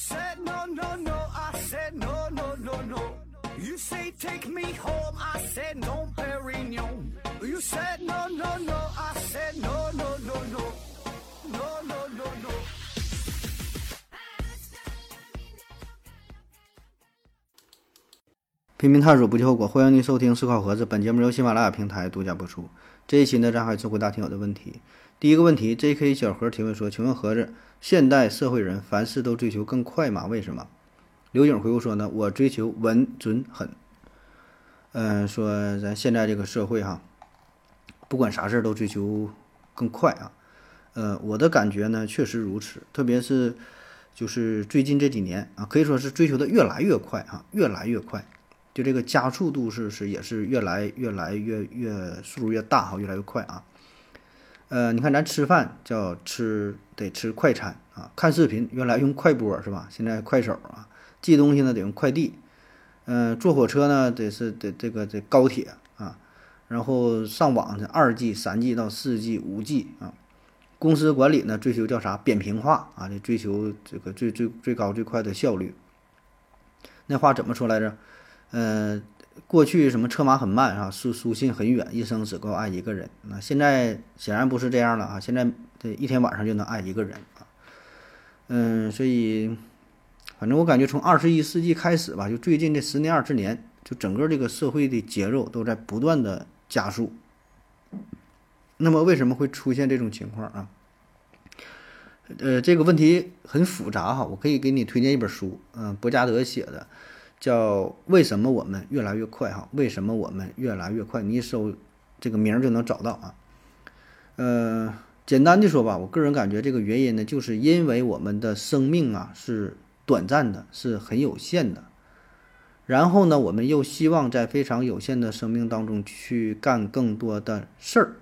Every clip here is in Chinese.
said no, no, no, I said no, no, no, no. You say take me home, I said no, Perignon. You said no, no, no, I said no, no, no, no. No, no, no, no. 拼命探索不计后果，欢迎您收听思考盒子。本节目由喜马拉雅平台独家播出。这一期呢，咱还是回答听友的问题。第一个问题，J.K. 小何提问说：“请问盒子，现代社会人凡事都追求更快吗？为什么？”刘颖回复说：“呢，我追求稳准狠。嗯、说咱现在这个社会哈，不管啥事儿都追求更快啊。呃，我的感觉呢，确实如此，特别是就是最近这几年啊，可以说是追求的越来越快啊，越来越快。就这个加速度是是也是越来越来越越速度越大哈，越来越快啊。呃，你看咱吃饭叫吃得吃快餐啊，看视频原来用快播是吧？现在快手啊，寄东西呢得用快递，嗯、坐火车呢得是得这个这高铁啊，然后上网是二 G、三 G 到四 G、五 G 啊。公司管理呢追求叫啥扁平化啊，得追求这个最最最高最快的效率。那话怎么说来着？呃，过去什么车马很慢啊，书书信很远，一生只够爱一个人。那现在显然不是这样了啊！现在这一天晚上就能爱一个人啊。嗯，所以反正我感觉从二十一世纪开始吧，就最近这十年二十年，就整个这个社会的节奏都在不断的加速。那么为什么会出现这种情况啊？呃，这个问题很复杂哈，我可以给你推荐一本书，嗯、博加德写的。叫为什么我们越来越快哈？为什么我们越来越快？你一搜这个名儿就能找到啊。呃，简单的说吧，我个人感觉这个原因呢，就是因为我们的生命啊是短暂的，是很有限的。然后呢，我们又希望在非常有限的生命当中去干更多的事儿，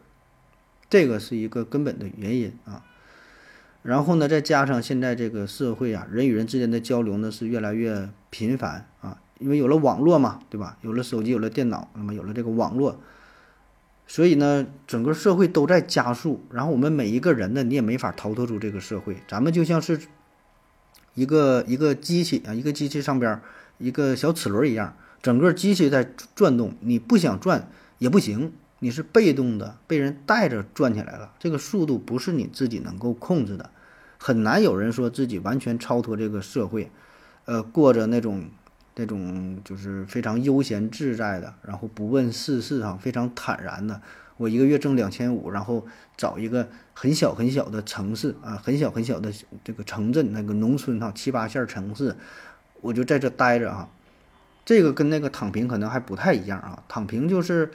这个是一个根本的原因啊。然后呢，再加上现在这个社会啊，人与人之间的交流呢是越来越频繁啊，因为有了网络嘛，对吧？有了手机，有了电脑，那么有了这个网络，所以呢，整个社会都在加速。然后我们每一个人呢，你也没法逃脱出这个社会，咱们就像是一个一个机器啊，一个机器上边一个小齿轮一样，整个机器在转动，你不想转也不行。你是被动的，被人带着转起来了，这个速度不是你自己能够控制的，很难有人说自己完全超脱这个社会，呃，过着那种那种就是非常悠闲自在的，然后不问世事哈，非常坦然的。我一个月挣两千五，然后找一个很小很小的城市啊，很小很小的这个城镇，那个农村哈，七八线城市，我就在这待着啊。这个跟那个躺平可能还不太一样啊，躺平就是。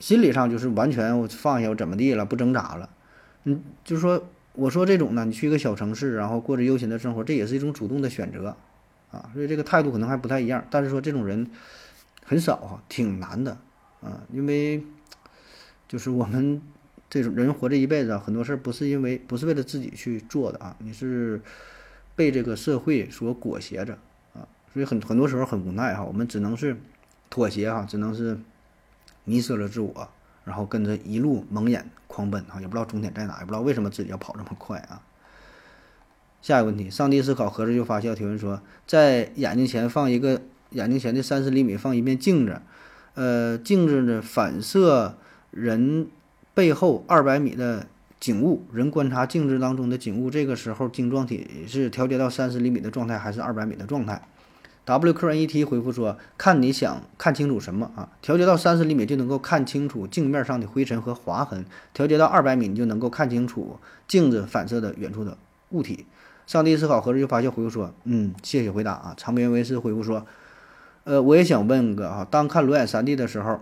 心理上就是完全我放下我怎么地了，不挣扎了。嗯，就是说，我说这种呢，你去一个小城市，然后过着悠闲的生活，这也是一种主动的选择啊。所以这个态度可能还不太一样。但是说这种人很少哈，挺难的啊。因为就是我们这种人活这一辈子啊，很多事儿不是因为不是为了自己去做的啊，你是被这个社会所裹挟着啊。所以很很多时候很无奈哈，我们只能是妥协哈，只能是。迷失了自我，然后跟着一路蒙眼狂奔啊，也不知道终点在哪，也不知道为什么自己要跑这么快啊。下一个问题，上帝思考盒子就发笑提问说，在眼睛前放一个眼睛前的三十厘米放一面镜子，呃，镜子呢反射人背后二百米的景物，人观察镜子当中的景物，这个时候晶状体是调节到三十厘米的状态还是二百米的状态？WQNET 回复说：“看你想看清楚什么啊？调节到三十厘米就能够看清楚镜面上的灰尘和划痕；调节到二百米，你就能够看清楚镜子反射的远处的物体。”上帝思考合着就发笑回复说：“嗯，谢谢回答啊。”长篇为师回复说：“呃，我也想问个啊，当看裸眼 3D 的时候，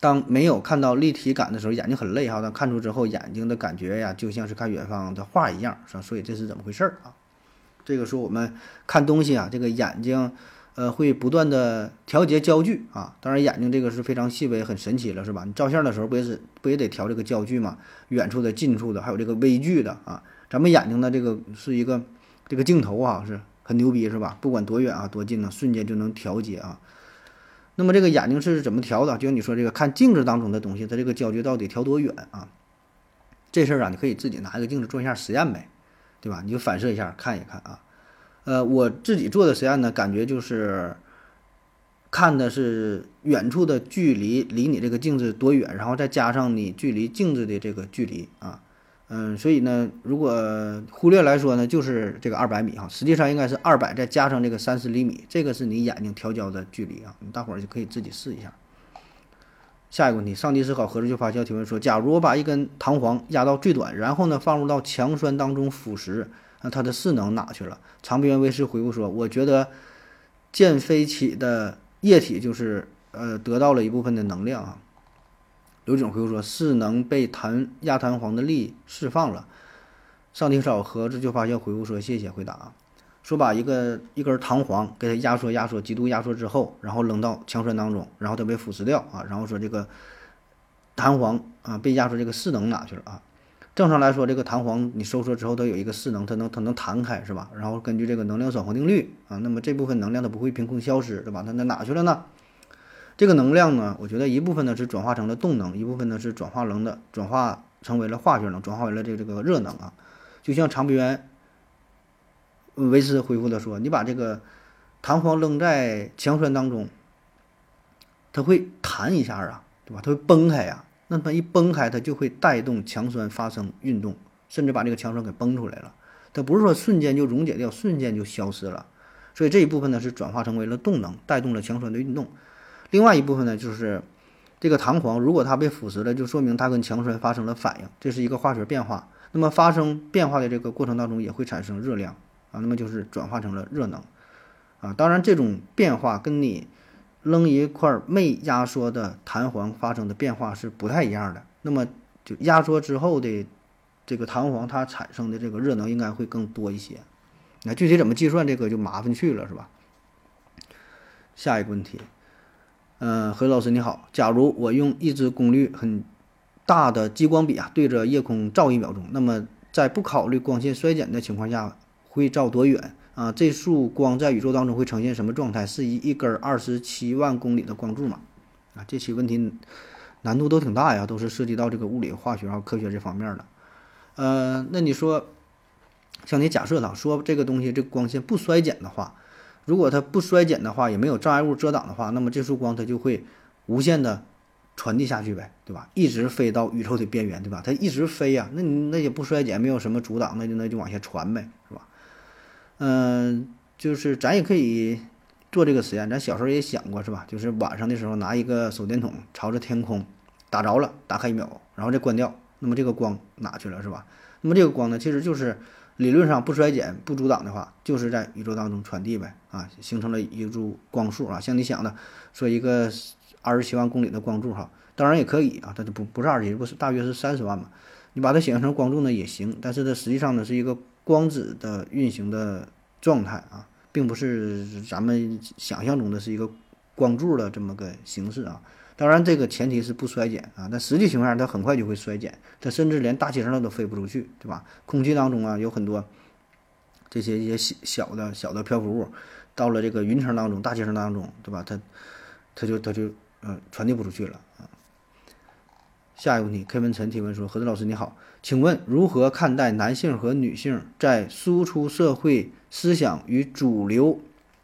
当没有看到立体感的时候，眼睛很累哈。但看出之后，眼睛的感觉呀，就像是看远方的画一样，是吧？所以这是怎么回事啊？”这个说我们看东西啊，这个眼睛，呃，会不断的调节焦距啊。当然，眼睛这个是非常细微、很神奇了，是吧？你照相的时候不也是不也得调这个焦距嘛？远处的、近处的，还有这个微距的啊。咱们眼睛呢，这个是一个这个镜头啊，是很牛逼，是吧？不管多远啊、多近呢，瞬间就能调节啊。那么这个眼睛是怎么调的？就像你说这个看镜子当中的东西，它这个焦距到底调多远啊？这事儿啊，你可以自己拿一个镜子做一下实验呗。对吧？你就反射一下看一看啊。呃，我自己做的实验呢，感觉就是看的是远处的距离离你这个镜子多远，然后再加上你距离镜子的这个距离啊，嗯，所以呢，如果忽略来说呢，就是这个二百米哈，实际上应该是二百再加上这个三十厘米，这个是你眼睛调焦的距离啊，你大伙儿就可以自己试一下。下一个问题，上帝思考何时就发酵提问说：假如我把一根弹簧压到最短，然后呢放入到强酸当中腐蚀，那它的势能哪去了？长边卫士回复说：我觉得溅飞起的液体就是呃得到了一部分的能量啊。刘总回复说：势能被弹压弹簧的力释放了。上帝思考何时就发酵回复说：谢谢回答。说把一个一根弹簧给它压缩压缩，极度压缩之后，然后扔到强酸当中，然后它被腐蚀掉啊。然后说这个弹簧啊被压缩，这个势能哪去了啊？正常来说，这个弹簧你收缩之后，它有一个势能，它能它能弹开是吧？然后根据这个能量守恒定律啊，那么这部分能量它不会凭空消失对吧？它那哪去了呢？这个能量呢，我觉得一部分呢是转化成了动能，一部分呢是转化能的，转化成为了化学能，转化为了这个这个热能啊。就像长臂猿。维斯回复的说：“你把这个弹簧扔在强酸当中，它会弹一下啊，对吧？它会崩开呀。那它一崩开，它就会带动强酸发生运动，甚至把这个强酸给崩出来了。它不是说瞬间就溶解掉，瞬间就消失了。所以这一部分呢是转化成为了动能，带动了强酸的运动。另外一部分呢就是这个弹簧，如果它被腐蚀了，就说明它跟强酸发生了反应，这是一个化学变化。那么发生变化的这个过程当中，也会产生热量。”啊，那么就是转化成了热能，啊，当然这种变化跟你扔一块没压缩的弹簧发生的变化是不太一样的。那么就压缩之后的这个弹簧，它产生的这个热能应该会更多一些。那具体怎么计算这个就麻烦去了，是吧？下一个问题，嗯，何老师你好，假如我用一支功率很大的激光笔啊，对着夜空照一秒钟，那么在不考虑光线衰减的情况下。会照多远啊？这束光在宇宙当中会呈现什么状态？是一一根二十七万公里的光柱吗？啊，这些问题难度都挺大呀，都是涉及到这个物理、化学还有科学这方面的。呃，那你说，像你假设的说这个东西这光线不衰减的话，如果它不衰减的话，也没有障碍物遮挡的话，那么这束光它就会无限的传递下去呗，对吧？一直飞到宇宙的边缘，对吧？它一直飞呀，那你那也不衰减，没有什么阻挡，那就那就往下传呗，嗯，就是咱也可以做这个实验。咱小时候也想过，是吧？就是晚上的时候拿一个手电筒朝着天空打着了，打开一秒，然后再关掉。那么这个光哪去了，是吧？那么这个光呢，其实就是理论上不衰减、不阻挡的话，就是在宇宙当中传递呗，啊，形成了一柱光束啊。像你想的，说一个二十七万公里的光柱哈，当然也可以啊，它就不不是二十七，不是大约是三十万嘛。你把它想象成光柱呢也行，但是它实际上呢是一个。光子的运行的状态啊，并不是咱们想象中的是一个光柱的这么个形式啊。当然，这个前提是不衰减啊。但实际情况下，它很快就会衰减，它甚至连大气层上都飞不出去，对吧？空气当中啊，有很多这些一些小小的小的漂浮物，到了这个云层当中、大气层当中，对吧？它它就它就嗯传递不出去了啊。下一个问题，K 文晨提问说：“何子老师你好，请问如何看待男性和女性在输出社会思想与主流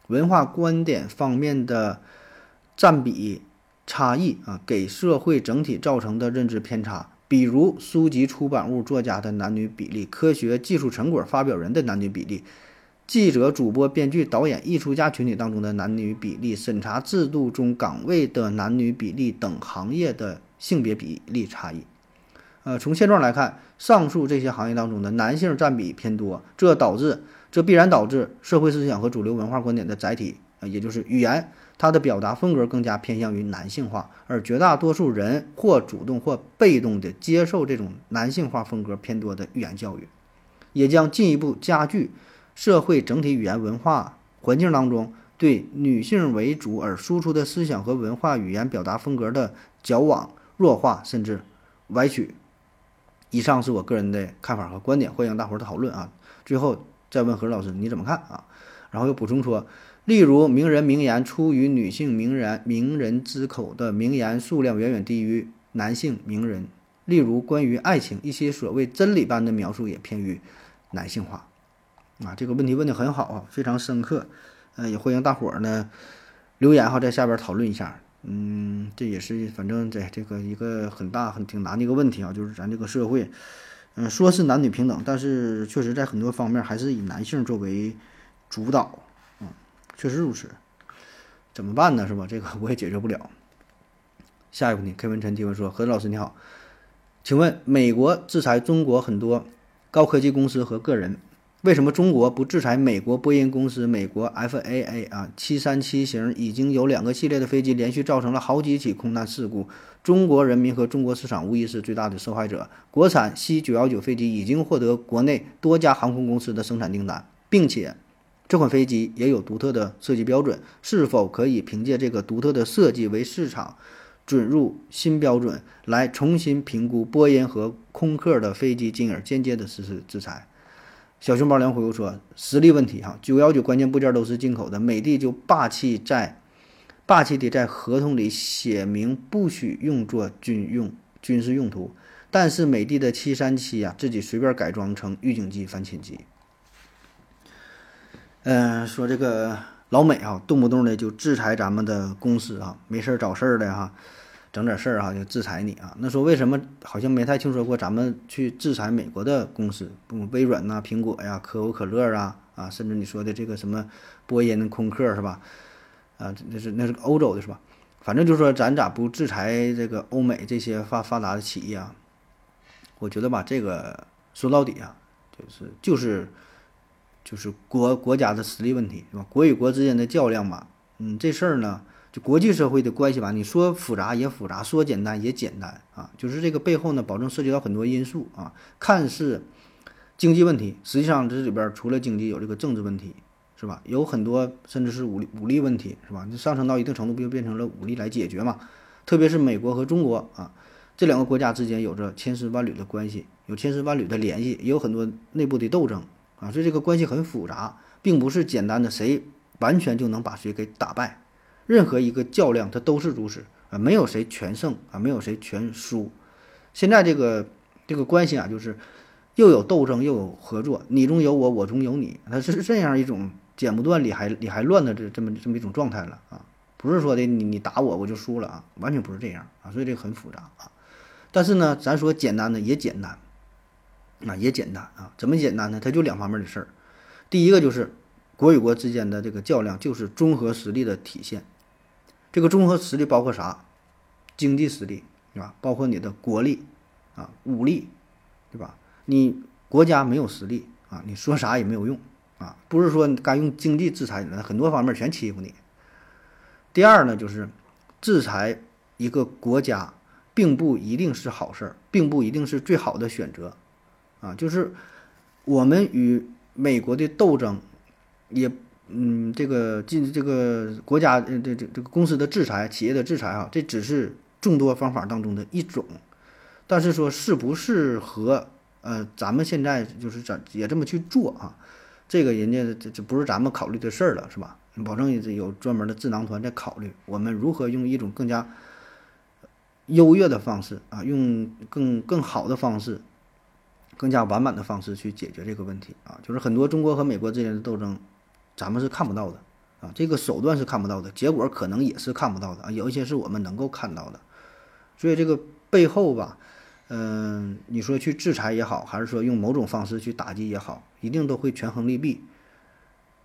文化观点方面的占比差异啊？给社会整体造成的认知偏差，比如书籍出版物作家的男女比例、科学技术成果发表人的男女比例、记者、主播、编剧、导演、艺术家群体当中的男女比例、审查制度中岗位的男女比例等行业的。”性别比例差异，呃，从现状来看，上述这些行业当中的男性占比偏多，这导致这必然导致社会思想和主流文化观点的载体，呃，也就是语言，它的表达风格更加偏向于男性化，而绝大多数人或主动或被动地接受这种男性化风格偏多的语言教育，也将进一步加剧社会整体语言文化环境当中对女性为主而输出的思想和文化语言表达风格的矫枉。弱化甚至歪曲，以上是我个人的看法和观点，欢迎大伙儿讨论啊。最后再问何老师你怎么看啊？然后又补充说，例如名人名言出于女性名人名人之口的名言数量远远低于男性名人，例如关于爱情一些所谓真理般的描述也偏于男性化。啊，这个问题问的很好啊，非常深刻，呃，也欢迎大伙儿呢留言哈，在下边讨论一下。嗯，这也是反正在这个一个很大很挺难的一个问题啊，就是咱这个社会，嗯，说是男女平等，但是确实在很多方面还是以男性作为主导，嗯，确实如此。怎么办呢？是吧？这个我也解决不了。下一个问题，K 文晨提问说：“何老师你好，请问美国制裁中国很多高科技公司和个人。”为什么中国不制裁美国波音公司？美国 FAA 啊，七三七型已经有两个系列的飞机连续造成了好几起空难事故，中国人民和中国市场无疑是最大的受害者。国产 C 九幺九飞机已经获得国内多家航空公司的生产订单，并且这款飞机也有独特的设计标准，是否可以凭借这个独特的设计为市场准入新标准，来重新评估波音和空客的飞机，进而间接的实施制裁？小熊猫粮回复说：“实力问题哈，九幺九关键部件都是进口的，美的就霸气在，霸气的在合同里写明不许用作军用军事用途，但是美的的七三七呀，自己随便改装成预警机、反潜机。嗯，说这个老美啊，动不动的就制裁咱们的公司啊，没事找事儿的哈。”整点事儿哈，就制裁你啊？那说为什么好像没太听说过咱们去制裁美国的公司，不微软呐、苹果呀、可口可乐啊啊，甚至你说的这个什么波音、空客是吧？啊，那是那是欧洲的是吧？反正就是说咱咋不制裁这个欧美这些发发达的企业啊？我觉得吧，这个说到底啊，就是就是就是国国家的实力问题是吧？国与国之间的较量嘛，嗯，这事儿呢。就国际社会的关系吧，你说复杂也复杂，说简单也简单啊。就是这个背后呢，保证涉及到很多因素啊。看似经济问题，实际上这里边除了经济，有这个政治问题，是吧？有很多甚至是武力武力问题，是吧？你上升到一定程度，不就变成了武力来解决嘛？特别是美国和中国啊，这两个国家之间有着千丝万缕的关系，有千丝万缕的联系，也有很多内部的斗争啊。所以这个关系很复杂，并不是简单的谁完全就能把谁给打败。任何一个较量，它都是如此啊，没有谁全胜啊，没有谁全输。现在这个这个关系啊，就是又有斗争，又有合作，你中有我，我中有你，它是这样一种剪不断理还理还乱的这这么这么一种状态了啊，不是说的你你打我我就输了啊，完全不是这样啊，所以这个很复杂啊。但是呢，咱说简单的也简单啊，也简单啊，怎么简单呢？它就两方面的事儿，第一个就是国与国之间的这个较量，就是综合实力的体现。这个综合实力包括啥？经济实力，对吧？包括你的国力，啊，武力，对吧？你国家没有实力啊，你说啥也没有用啊。不是说该用经济制裁你，很多方面全欺负你。第二呢，就是制裁一个国家，并不一定是好事儿，并不一定是最好的选择，啊，就是我们与美国的斗争，也。嗯，这个进这个国家，这这这个公司的制裁，企业的制裁啊，这只是众多方法当中的一种。但是说是不是和呃咱们现在就是咱也这么去做啊？这个人家这这不是咱们考虑的事儿了，是吧？保证有专门的智囊团在考虑我们如何用一种更加优越的方式啊，用更更好的方式，更加完满的方式去解决这个问题啊。就是很多中国和美国之间的斗争。咱们是看不到的啊，这个手段是看不到的，结果可能也是看不到的啊。有一些是我们能够看到的，所以这个背后吧，嗯，你说去制裁也好，还是说用某种方式去打击也好，一定都会权衡利弊。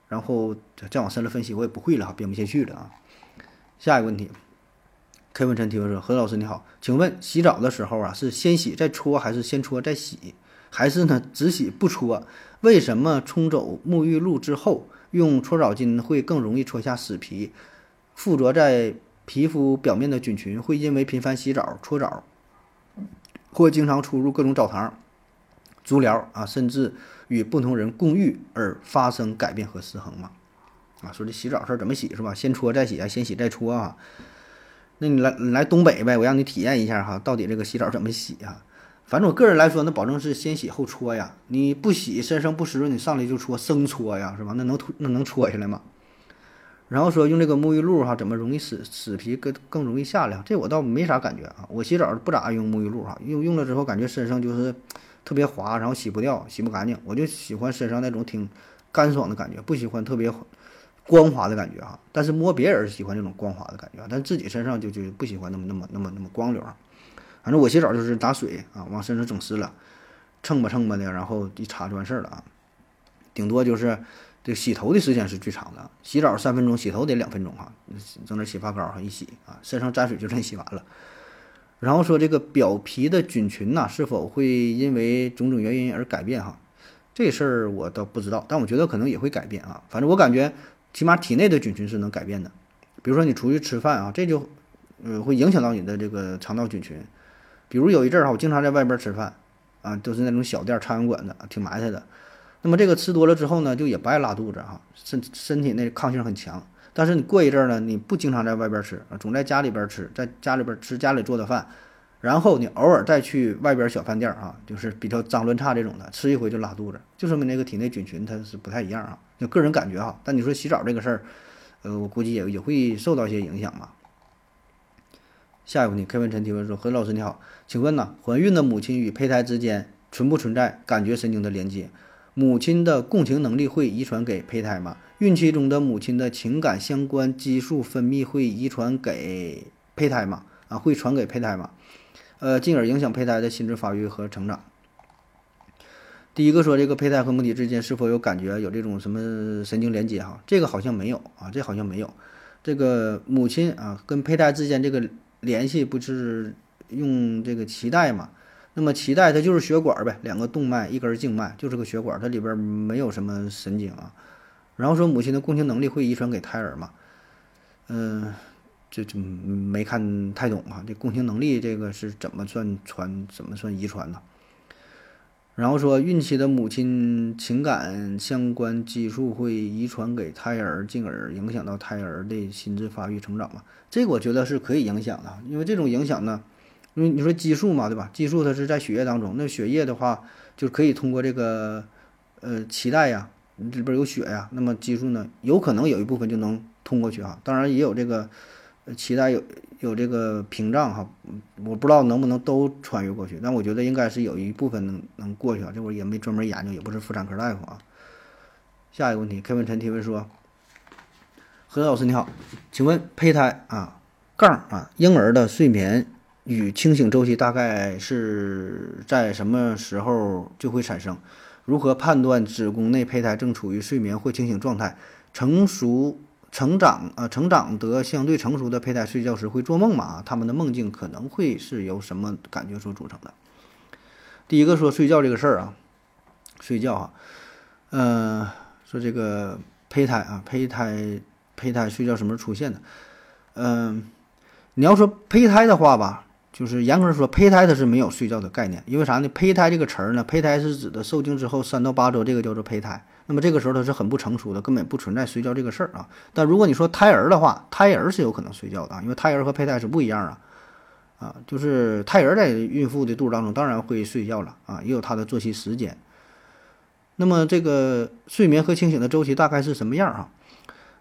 然后再往深了分析，我也不会了，编不下去了啊。下一个问题，K 文晨提问说：何老师你好，请问洗澡的时候啊，是先洗再搓，还是先搓再洗，还是呢只洗不搓？为什么冲走沐浴露之后？用搓澡巾会更容易搓下死皮，附着在皮肤表面的菌群会因为频繁洗澡、搓澡，或经常出入各种澡堂、足疗啊，甚至与不同人共浴而发生改变和失衡嘛？啊，说这洗澡事儿怎么洗是吧？先搓再洗啊，先洗再搓啊？那你来来东北呗，我让你体验一下哈，到底这个洗澡怎么洗啊？反正我个人来说，那保证是先洗后搓呀。你不洗，身上不湿润，你上来就搓，生搓呀，是吧？那能那能搓下来吗？然后说用这个沐浴露哈，怎么容易使死皮更更容易下来？这我倒没啥感觉啊。我洗澡不咋爱用沐浴露哈，用用了之后感觉身上就是特别滑，然后洗不掉，洗不干净。我就喜欢身上那种挺干爽的感觉，不喜欢特别光滑的感觉哈。但是摸别人喜欢这种光滑的感觉，但自己身上就就不喜欢那么那么那么那么光溜。反正我洗澡就是打水啊，往身上整湿了，蹭吧蹭吧的，然后一擦就完事儿了啊。顶多就是这洗头的时间是最长的，洗澡三分钟，洗头得两分钟哈。整点洗发膏哈一洗啊，身上沾水就算洗完了。然后说这个表皮的菌群呐，是否会因为种种原因而改变哈？这事儿我倒不知道，但我觉得可能也会改变啊。反正我感觉，起码体内的菌群是能改变的。比如说你出去吃饭啊，这就呃会影响到你的这个肠道菌群。比如有一阵儿哈，我经常在外边吃饭啊，都是那种小店、餐馆子，挺埋汰的。那么这个吃多了之后呢，就也不爱拉肚子哈，身身体那抗性很强。但是你过一阵儿呢，你不经常在外边吃啊，总在家里边吃，在家里边吃家里做的饭，然后你偶尔再去外边小饭店啊，就是比较脏乱差这种的，吃一回就拉肚子，就说明那个体内菌群它是不太一样啊。就个人感觉哈，但你说洗澡这个事儿，呃，我估计也也会受到一些影响吧。下一个问题，K 文晨提问说：何老师你好，请问呢，怀孕的母亲与胚胎之间存不存在感觉神经的连接？母亲的共情能力会遗传给胚胎吗？孕期中的母亲的情感相关激素分泌会遗传给胚胎吗？啊，会传给胚胎吗？呃，进而影响胚胎的心智发育和成长。第一个说这个胚胎和母体之间是否有感觉，有这种什么神经连接？哈，这个好像没有啊，这好像没有。这个母亲啊跟胚胎之间这个联系不是用这个脐带嘛？那么脐带它就是血管呗，两个动脉，一根静脉，就是个血管，它里边没有什么神经啊。然后说母亲的共情能力会遗传给胎儿嘛？嗯，这就没看太懂啊。这共情能力这个是怎么算传？怎么算遗传呢？然后说孕期的母亲情感相关激素会遗传给胎儿，进而影响到胎儿的心智发育成长吗？这个我觉得是可以影响的，因为这种影响呢，因为你说激素嘛，对吧？激素它是在血液当中，那血液的话就可以通过这个呃脐带呀。里边有血呀，那么激素呢，有可能有一部分就能通过去哈。当然也有这个脐带有有这个屏障哈，我不知道能不能都穿越过去，但我觉得应该是有一部分能能过去啊。这我也没专门研究，也不是妇产科大夫啊。下一个问题，K 文陈提问说：何老师你好，请问胚胎啊杠啊婴儿的睡眠与清醒周期大概是在什么时候就会产生？如何判断子宫内胚胎正处于睡眠或清醒状态？成熟成长啊，成长得相对成熟的胚胎睡觉时会做梦吗？他们的梦境可能会是由什么感觉所组成的？第一个说睡觉这个事儿啊，睡觉啊，嗯，说这个胚胎啊，胚胎胚胎睡觉什么时候出现的？嗯，你要说胚胎的话吧。就是严格说，胚胎它是没有睡觉的概念，因为啥呢？胚胎这个词儿呢，胚胎是指的受精之后三到八周，这个叫做胚胎。那么这个时候它是很不成熟的，根本不存在睡觉这个事儿啊。但如果你说胎儿的话，胎儿是有可能睡觉的，因为胎儿和胚胎是不一样啊。啊，就是胎儿在孕妇的肚子当中当然会睡觉了啊，也有它的作息时间。那么这个睡眠和清醒的周期大概是什么样啊？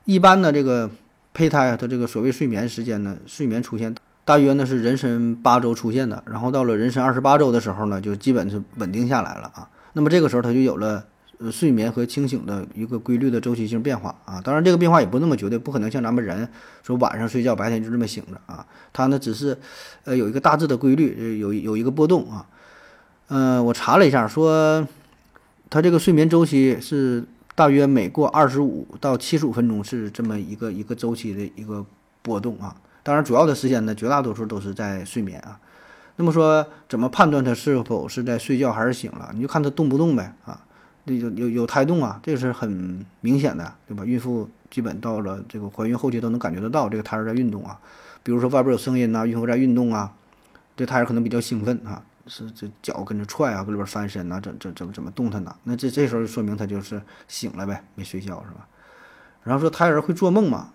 一般的这个胚胎啊，它这个所谓睡眠时间呢，睡眠出现。大约呢是人参八周出现的，然后到了人参二十八周的时候呢，就基本是稳定下来了啊。那么这个时候它就有了呃睡眠和清醒的一个规律的周期性变化啊。当然这个变化也不那么绝对，不可能像咱们人说晚上睡觉白天就这么醒着啊。它呢只是呃有一个大致的规律，有有一个波动啊。嗯，我查了一下，说它这个睡眠周期是大约每过二十五到七十五分钟是这么一个一个周期的一个波动啊。当然，主要的时间呢，绝大多数都是在睡眠啊。那么说，怎么判断他是否是在睡觉还是醒了？你就看他动不动呗啊，有有有胎动啊，这个是很明显的，对吧？孕妇基本到了这个怀孕后期都能感觉得到这个胎儿在运动啊。比如说外边有声音呐，孕妇在运动啊，这胎儿可能比较兴奋啊，是这脚跟着踹啊，搁里边翻身呐，怎怎怎么怎么动弹呐？那这这时候就说明他就是醒了呗，没睡觉是吧？然后说胎儿会做梦吗？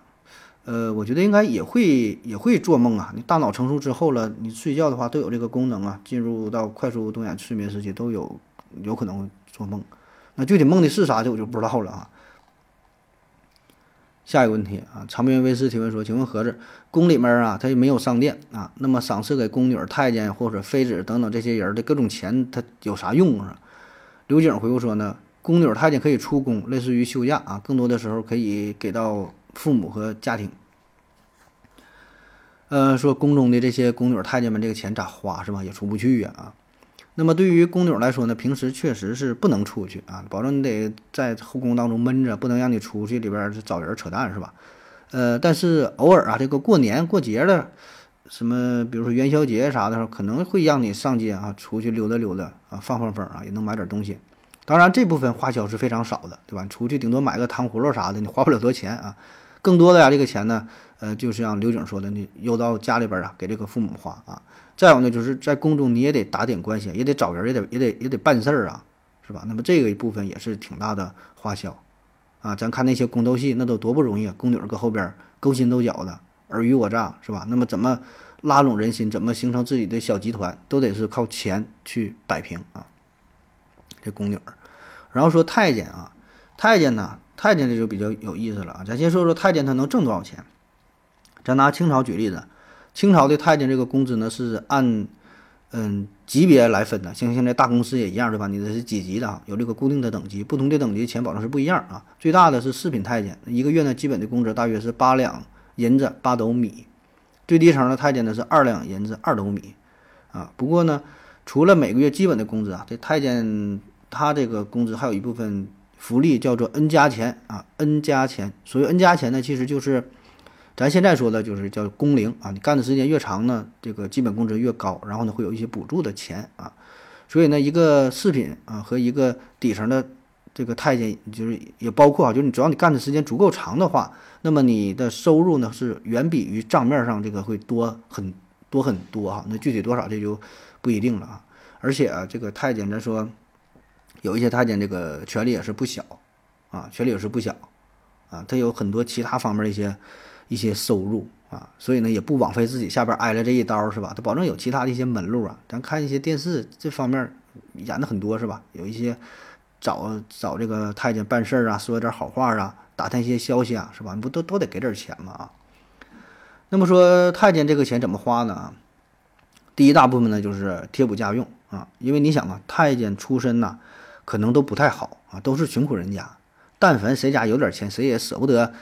呃，我觉得应该也会也会做梦啊。你大脑成熟之后了，你睡觉的话都有这个功能啊。进入到快速动眼睡眠时期都有有可能做梦。那具体梦的是啥，就我就不知道了啊。下一个问题啊，长边卫视提问说，请问盒子宫里面啊，它没有商店啊，那么赏赐给宫女、太监或者妃子等等这些人的各种钱，他有啥用啊？刘景回复说呢，宫女太监可以出宫，类似于休假啊，更多的时候可以给到父母和家庭。呃，说宫中的这些宫女太监们，这个钱咋花是吧？也出不去呀啊。那么对于宫女来说呢，平时确实是不能出去啊，保证你得在后宫当中闷着，不能让你出去里边找人扯淡是吧？呃，但是偶尔啊，这个过年过节的，什么比如说元宵节啥的时候，可能会让你上街啊，出去溜达溜达啊，放放风啊，也能买点东西。当然这部分花销是非常少的，对吧？你出去顶多买个糖葫芦啥的，你花不了多钱啊。更多的呀，这个钱呢，呃，就是像刘景说的，你邮到家里边啊，给这个父母花啊。再有呢，就是在宫中你也得打点关系，也得找人，也得也得也得办事儿啊，是吧？那么这个一部分也是挺大的花销啊。咱看那些宫斗戏，那都多不容易啊，宫女搁后边勾心斗角的，尔虞我诈，是吧？那么怎么拉拢人心，怎么形成自己的小集团，都得是靠钱去摆平啊。这宫女，然后说太监啊，太监呢，太监这就比较有意思了啊。咱先说说太监他能挣多少钱，咱拿清朝举例子。清朝的太监这个工资呢是按嗯级别来分的，像现在大公司也一样，对吧？你这是几级的啊？有这个固定的等级，不同的等级钱保证是不一样啊。最大的是四品太监，一个月呢基本的工资大约是八两银子八斗米，最低层的太监呢是二两银子二斗米啊。不过呢，除了每个月基本的工资啊，这太监他这个工资还有一部分福利叫做 N 加钱啊，N 加钱。所谓 N 加钱呢，其实就是。咱现在说的就是叫工龄啊，你干的时间越长呢，这个基本工资越高，然后呢会有一些补助的钱啊，所以呢一个四品啊和一个底层的这个太监，就是也包括啊，就是你只要你干的时间足够长的话，那么你的收入呢是远比于账面上这个会多很多很多哈，那具体多少这就不一定了啊，而且啊这个太监咱说有一些太监这个权力也是不小啊，权力也是不小啊，他有很多其他方面的一些。一些收入啊，所以呢也不枉费自己下边挨了这一刀是吧？他保证有其他的一些门路啊。咱看一些电视这方面演的很多是吧？有一些找找这个太监办事儿啊，说点好话啊，打探一些消息啊，是吧？你不都都得给点钱吗？啊？那么说太监这个钱怎么花呢？第一大部分呢就是贴补家用啊，因为你想啊，太监出身呐，可能都不太好啊，都是穷苦人家。但凡谁家有点钱，谁也舍不得。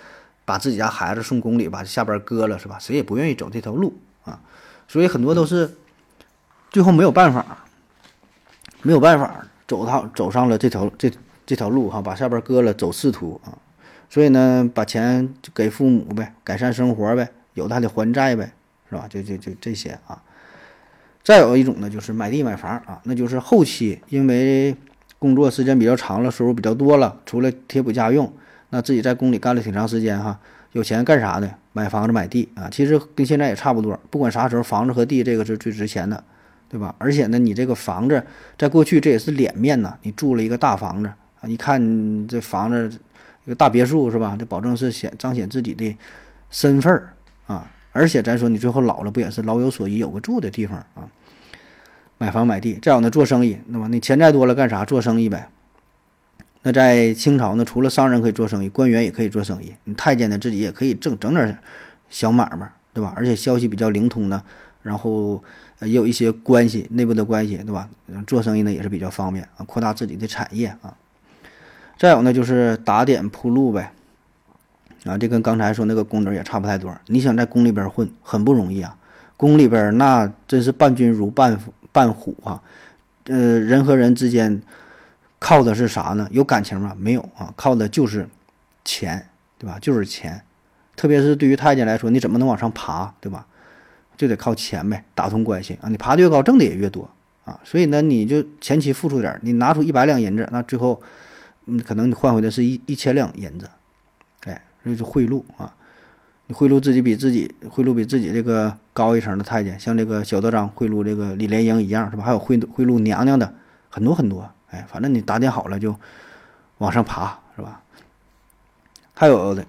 把自己家孩子送宫里，把下边割了是吧？谁也不愿意走这条路啊，所以很多都是最后没有办法，没有办法走上走上了这条这这条路哈，把下边割了走仕途啊。所以呢，把钱给父母呗，改善生活呗，有的还得还债呗，是吧？就就就这些啊。再有一种呢，就是买地买房啊，那就是后期因为工作时间比较长了，收入比较多了，除了贴补家用。那自己在宫里干了挺长时间哈，有钱干啥呢？买房子买地啊，其实跟现在也差不多。不管啥时候，房子和地这个是最值钱的，对吧？而且呢，你这个房子在过去这也是脸面呐。你住了一个大房子啊，一看这房子一个大别墅是吧？这保证是显彰显自己的身份儿啊。而且咱说你最后老了不也是老有所依，有个住的地方啊？买房买地，再有呢做生意，那么你钱再多了干啥？做生意呗。那在清朝呢，除了商人可以做生意，官员也可以做生意。你太监呢，自己也可以挣整点小买卖，对吧？而且消息比较灵通呢，然后也有一些关系，内部的关系，对吧？做生意呢也是比较方便啊，扩大自己的产业啊。再有呢，就是打点铺路呗，啊，这跟刚才说那个宫女也差不太多。你想在宫里边混，很不容易啊。宫里边那真是伴君如伴虎伴虎啊，呃，人和人之间。靠的是啥呢？有感情吗？没有啊，靠的就是钱，对吧？就是钱，特别是对于太监来说，你怎么能往上爬，对吧？就得靠钱呗，打通关系啊。你爬得越高，挣的也越多啊。所以呢，你就前期付出点，你拿出一百两银子，那最后，嗯，可能你换回的是一一千两银子，哎，那是贿赂啊。贿赂自己比自己贿赂比自己这个高一层的太监，像这个小德章贿赂这个李莲英一样，是吧？还有贿贿赂娘娘的很多很多。哎，反正你打点好了就往上爬，是吧？还有的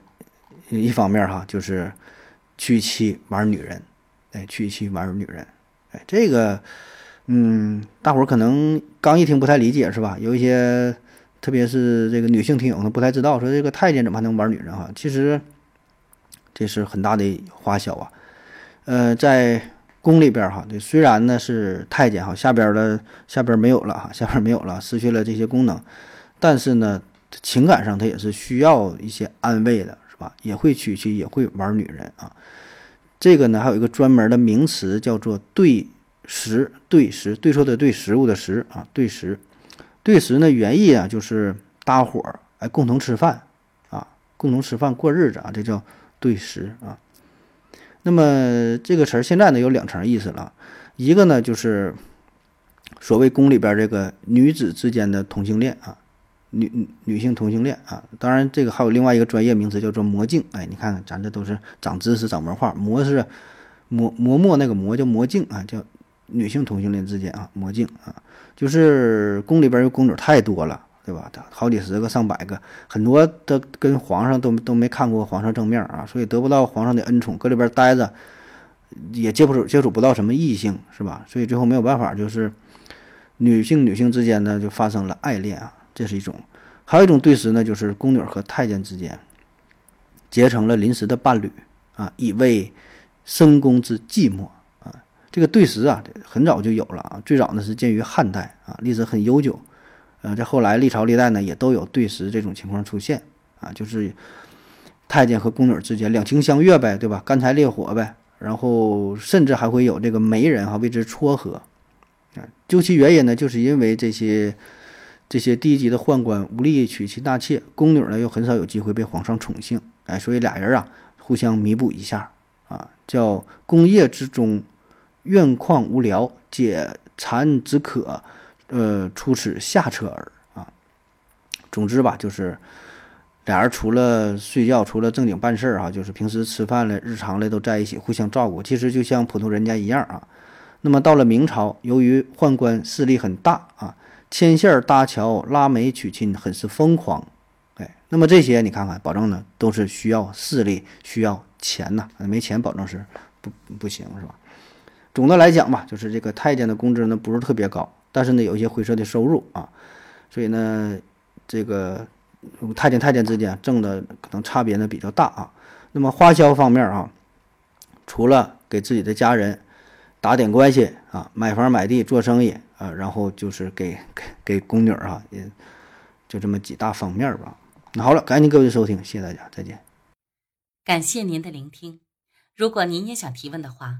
一方面哈，就是娶妻玩女人，哎，娶妻玩女人，哎，这个，嗯，大伙儿可能刚一听不太理解，是吧？有一些，特别是这个女性听友呢，不太知道，说这个太监怎么还能玩女人哈？其实这是很大的花销啊，呃，在。宫里边哈，这虽然呢是太监哈，下边的下边没有了哈，下边没有了，失去了这些功能，但是呢，情感上他也是需要一些安慰的，是吧？也会娶妻，也会玩女人啊。这个呢，还有一个专门的名词叫做对食，对食，对错的对，食物的食啊，对食，对食呢，原意啊就是搭伙儿哎，共同吃饭啊，共同吃饭过日子啊，这叫对食啊。那么这个词儿现在呢有两层意思了，一个呢就是所谓宫里边这个女子之间的同性恋啊。女女性同性恋啊，当然这个还有另外一个专业名词叫做魔镜。哎，你看看咱这都是长知识、长文化。魔是磨磨墨那个魔叫魔镜啊，叫女性同性恋之间啊，魔镜啊，就是宫里边有宫女太多了，对吧？好几十个、上百个，很多的跟皇上都都没看过皇上正面啊，所以得不到皇上的恩宠，搁里边待着也接触接触不到什么异性，是吧？所以最后没有办法，就是女性女性之间呢就发生了爱恋啊。这是一种，还有一种对食呢，就是宫女和太监之间结成了临时的伴侣啊，以慰深宫之寂寞啊。这个对食啊，很早就有了啊，最早呢是见于汉代啊，历史很悠久。呃，在后来历朝历代呢，也都有对食这种情况出现啊，就是太监和宫女之间两情相悦呗，对吧？干柴烈火呗，然后甚至还会有这个媒人哈为之撮合啊。究其原因呢，就是因为这些。这些低级的宦官无力娶妻纳妾，宫女呢又很少有机会被皇上宠幸，哎，所以俩人啊互相弥补一下啊，叫宫夜之中，怨旷无聊，解馋止渴，呃，出此下策耳啊。总之吧，就是俩人除了睡觉，除了正经办事儿啊，就是平时吃饭了，日常的都在一起，互相照顾，其实就像普通人家一样啊。那么到了明朝，由于宦官势力很大啊。牵线搭桥、拉媒娶亲，很是疯狂，哎，那么这些你看看，保证呢都是需要势力、需要钱呐，没钱保证是不不行，是吧？总的来讲吧，就是这个太监的工资呢不是特别高，但是呢有一些灰色的收入啊，所以呢这个太监太监之间挣的可能差别呢比较大啊。那么花销方面啊，除了给自己的家人打点关系啊，买房买地做生意。啊，然后就是给给给宫女儿哈，也就这么几大方面吧。那好了，感谢各位的收听，谢谢大家，再见。感谢您的聆听。如果您也想提问的话，